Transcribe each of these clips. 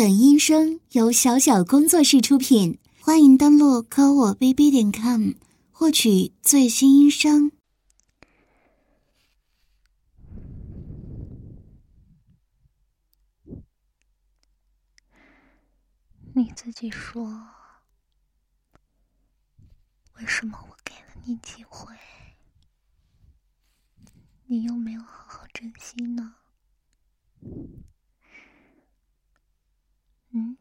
本音声由小小工作室出品，欢迎登录科我 bb 点 com 获取最新音声。你自己说，为什么我给了你机会，你又没有好好珍惜呢？嗯，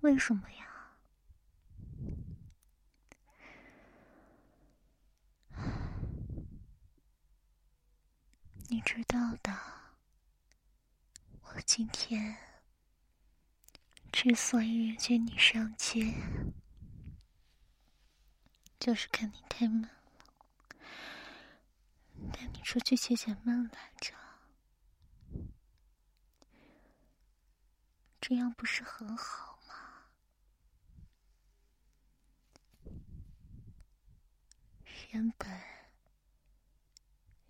为什么呀？你知道的，我今天之所以约见你上街，就是看你太闷了，带你出去解解闷来着。这样不是很好吗？原本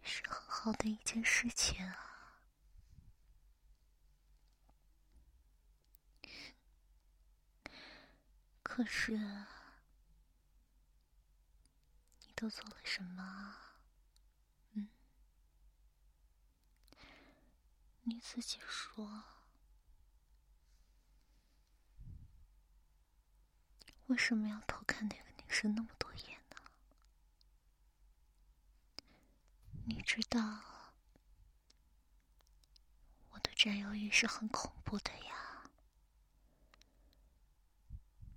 是很好的一件事情啊，可是你都做了什么？嗯，你自己说。为什么要偷看那个女生那么多眼呢？你知道我的占有欲是很恐怖的呀，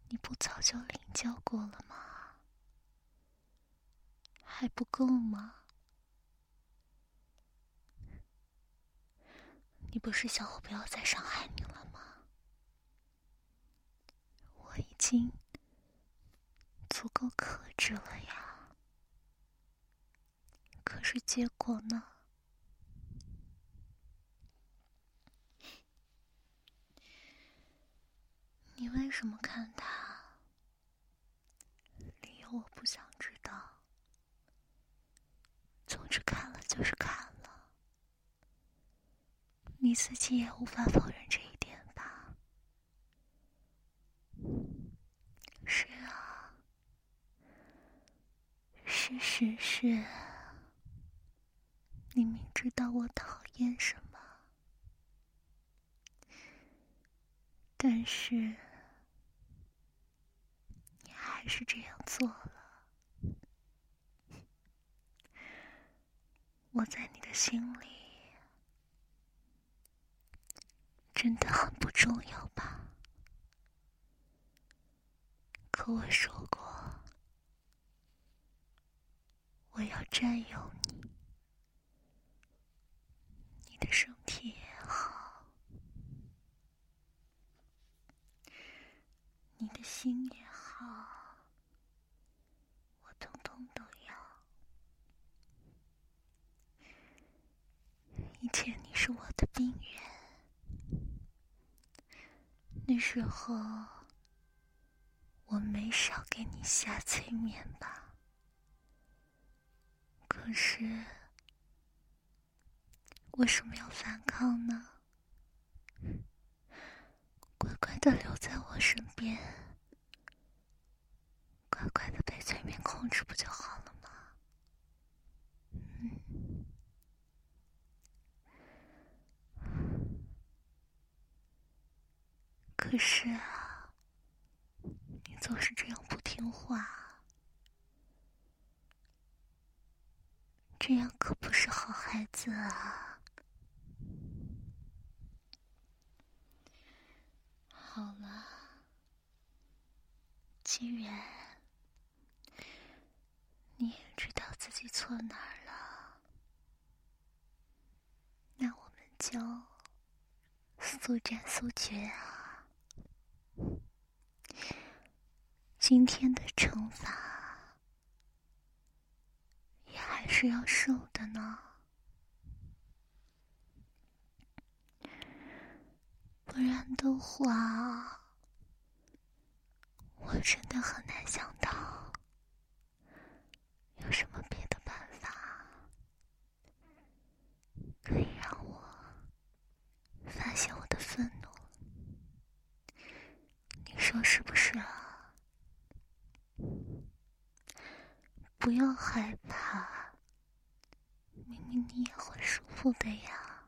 你不早就领教过了吗？还不够吗？你不是想我不要再伤害你了吗？我已经。足够克制了呀，可是结果呢？你为什么看他？理由我不想知道。总之看了就是看了，你自己也无法否认这一点吧？是。事实是，你明知道我讨厌什么，但是你还是这样做了。我在你的心里真的很不重要吧？可我说过。我要占有你，你的身体也好，你的心也好，我通通都要。以前你是我的病人，那时候我没少给你下催眠吧。可是，为什么要反抗呢？乖乖的留在我身边，乖乖的被催眠控制不就好了吗？嗯。可是啊，你总是这样不听话。这样可不是好孩子啊！好了，既然你也知道自己错哪儿了，那我们就速战速决啊！今天的惩罚。还是要瘦的呢，不然的话，我真的很难想到有什么别的办法可以让我发泄我的愤怒，你说是不是啊？不要害怕，你也会舒服的呀。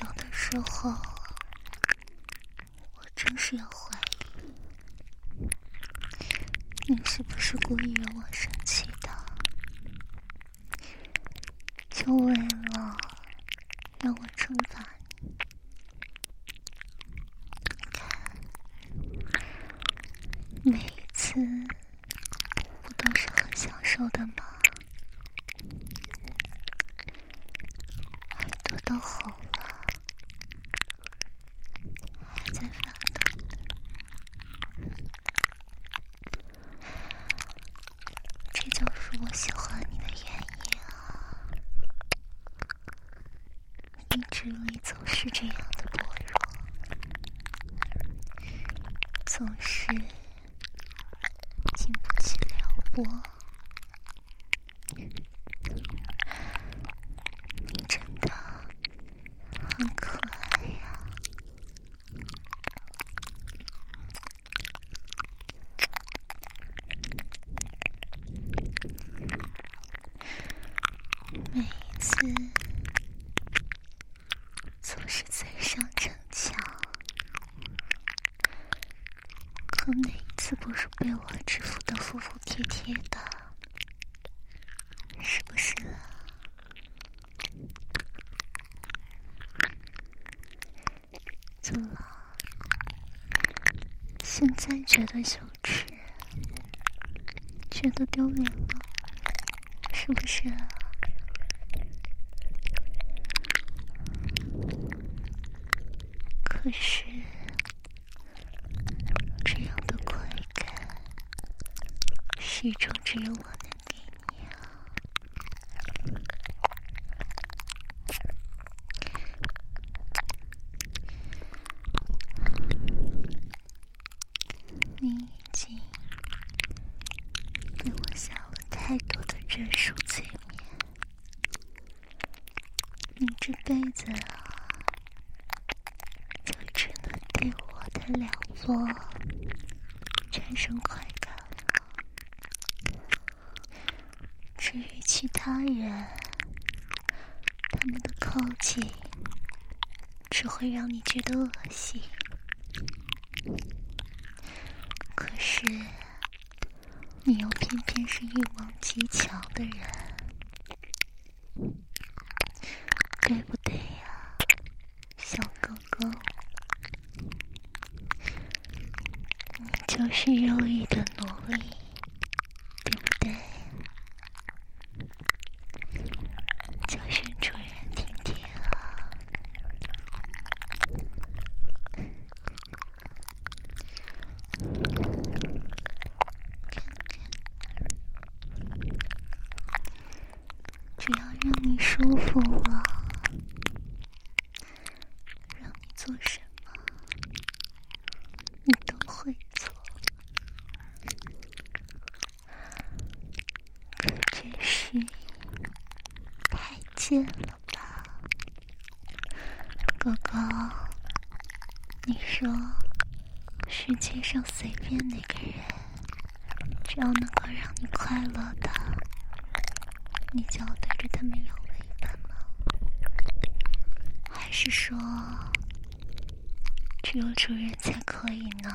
有的时候，我真是要怀疑，你是不是故意惹我生气的？就为了让我惩罚你？看，每一次不都是很享受的吗？耳朵都红了，还在发抖，这就是我喜欢你的原因啊！一直你总是这样的薄弱，总是经不起撩拨。你真的很可爱呀！每一次总是嘴上逞强，可哪一次不是被我制服的服服帖帖的？是不是啊？怎么？现在觉得羞耻，觉得丢脸了，是不是啊？可是，这样的快感，始终只有我能给你啊！你已经给我下了太多的认输催眠，你这辈子，就只能对我的两落产生快感了。至于其他人，他们的靠近只会让你觉得恶心。可是，你又偏偏是欲望极强的人，对不对呀，小哥哥？你就是肉欲的奴隶，对不对？就是主人听听啊。只要让你舒服了，让你做什么，你都会做。可真是太贱了吧，哥哥！你说，世界上随便哪个人，只要能够让你快乐的，你就要对着他们摇尾巴吗？还是说，只有主人才可以呢？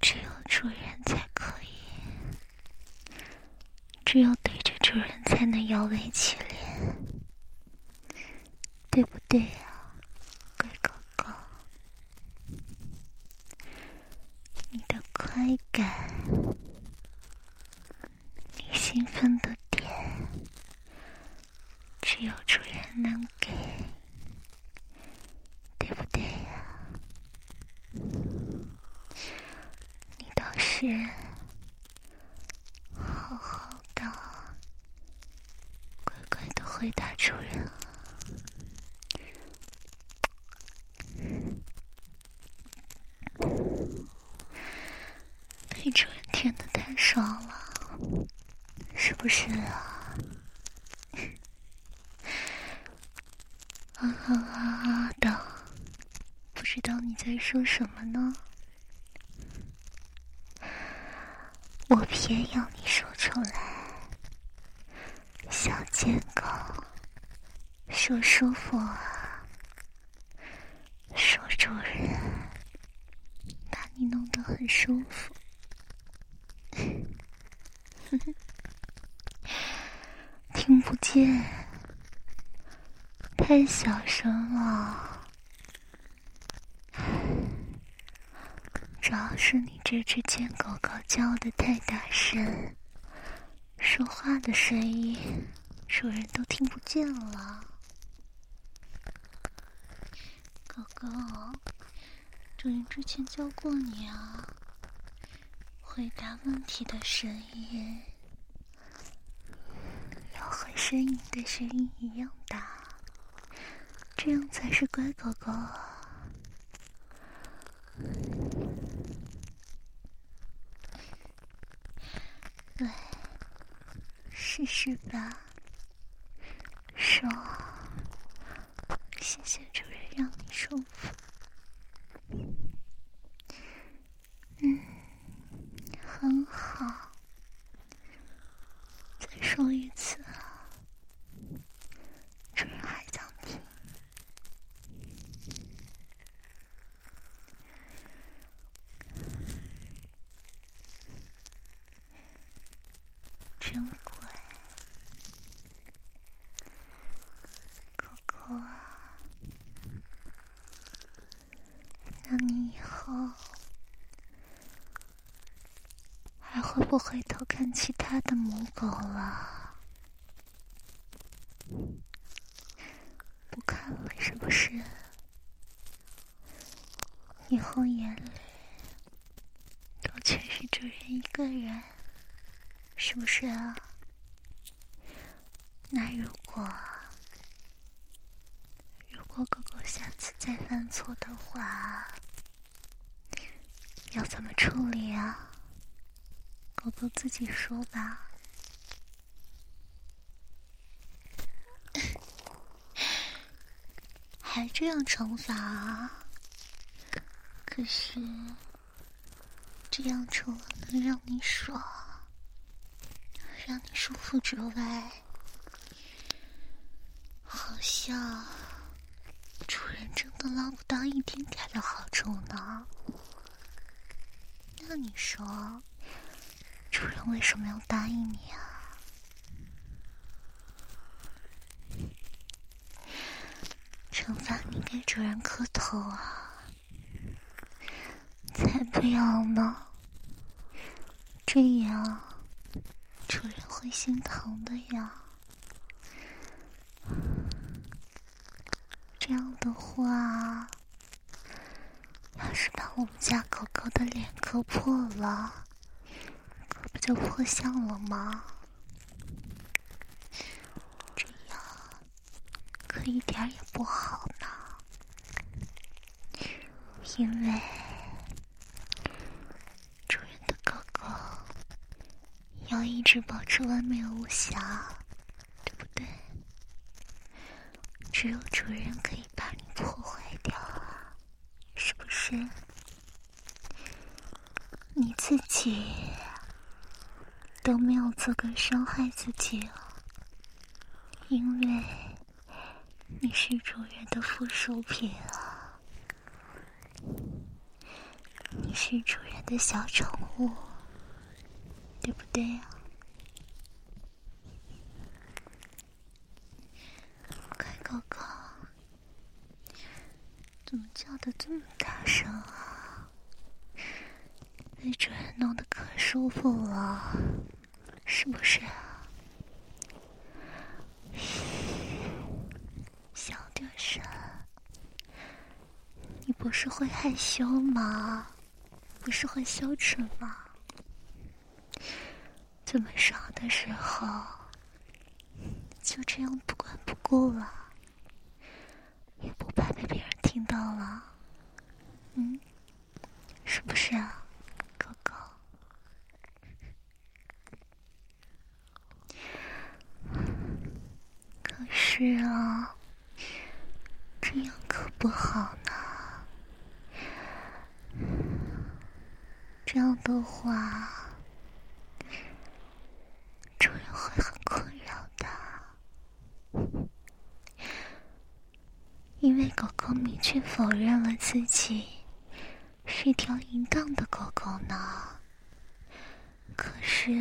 只有主人才可以，只有对着主人才能摇尾乞怜，对不对呀，乖哥哥？你的快感，你兴奋的点，只有主人能给，对不对呀？你倒是好好的、乖乖的回答主人啊！啊啊啊的，不知道你在说什么呢？我偏要你说出来，小贱狗，说舒服啊，说主人把你弄得很舒服，听不见。太小声了，主要是你这只贱狗狗叫的太大声，说话的声音主人都听不见了。狗狗，主人之前教过你啊，回答问题的声音要和呻吟的声音一样大。这样才是乖狗狗。来，试试吧。说，谢谢主人让你舒服。嗯，很好。再说一次。会不回头看其他的母狗了，不看了是不是？以后眼里都全是主人一个人，是不是啊？那如果如果狗狗下次再犯错的话，要怎么处理啊？我都自己说吧，还这样惩罚？可是这样除了能让你爽、让你舒服之外，好像主人真的捞不到一丁点的好处呢。那你说？主人为什么要答应你啊？惩罚你给主人磕头啊？才不要呢！这样主人会心疼的呀。这样的话，要是把我们家狗狗的脸磕破了。就破相了吗？这样可一点也不好呢，因为主人的狗狗要一直保持完美无瑕，对不对？只有主人可以把你破坏掉啊，是不是？你自己。都没有资格伤害自己了，因为你是主人的附属品啊，你是主人的小宠物，对不对呀？乖狗狗，怎么叫的这么大声啊？被主人弄得可舒服了。是不是？小点声！你不是会害羞吗？不是会羞耻吗？这么爽的时候，就这样不管不顾了，也不怕被别人听到了？嗯，是不是啊？是啊，这样可不好呢。这样的话，主人会很困扰的，因为狗狗明确否认了自己是条淫荡的狗狗呢。可是，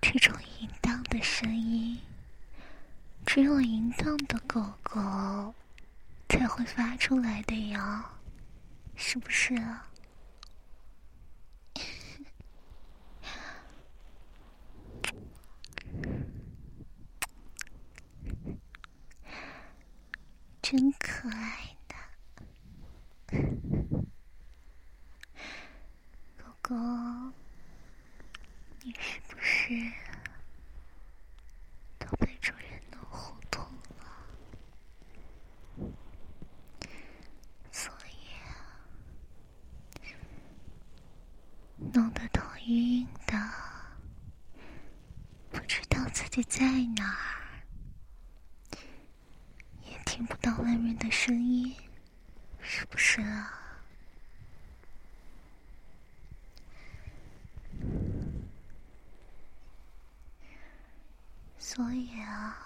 这种淫荡的声音，只有淫荡的狗狗才会发出来的呀，是不是啊？真可爱的狗狗。你是不是都被主人弄糊涂了？所以弄得头晕晕的，不知你在哪儿，也听不到外面的声音，是不是啊？所以啊，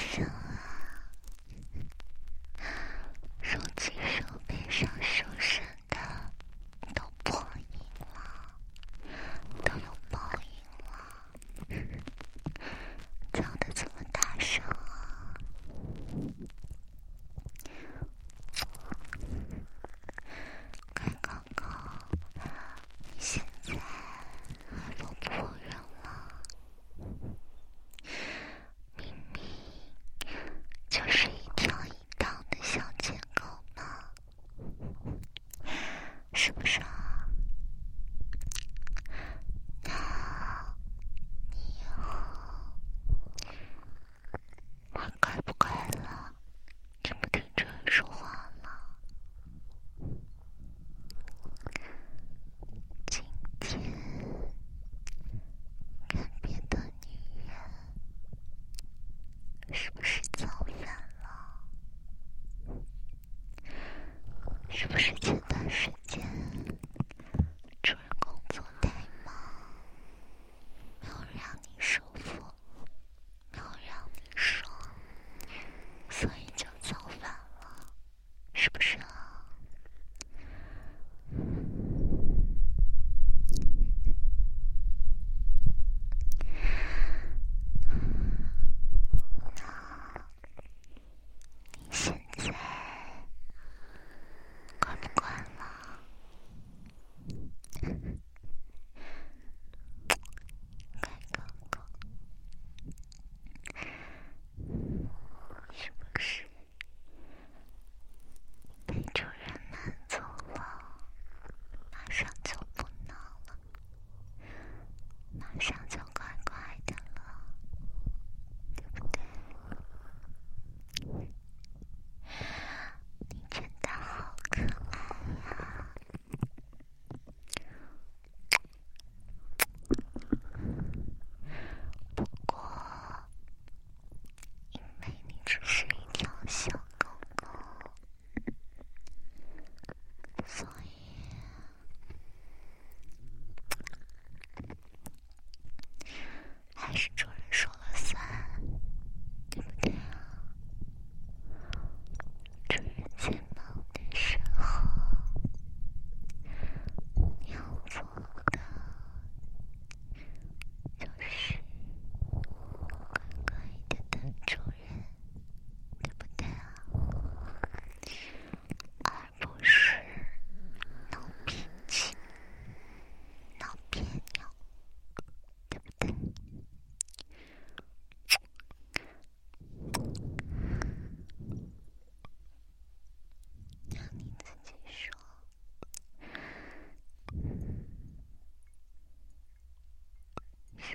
是。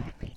应该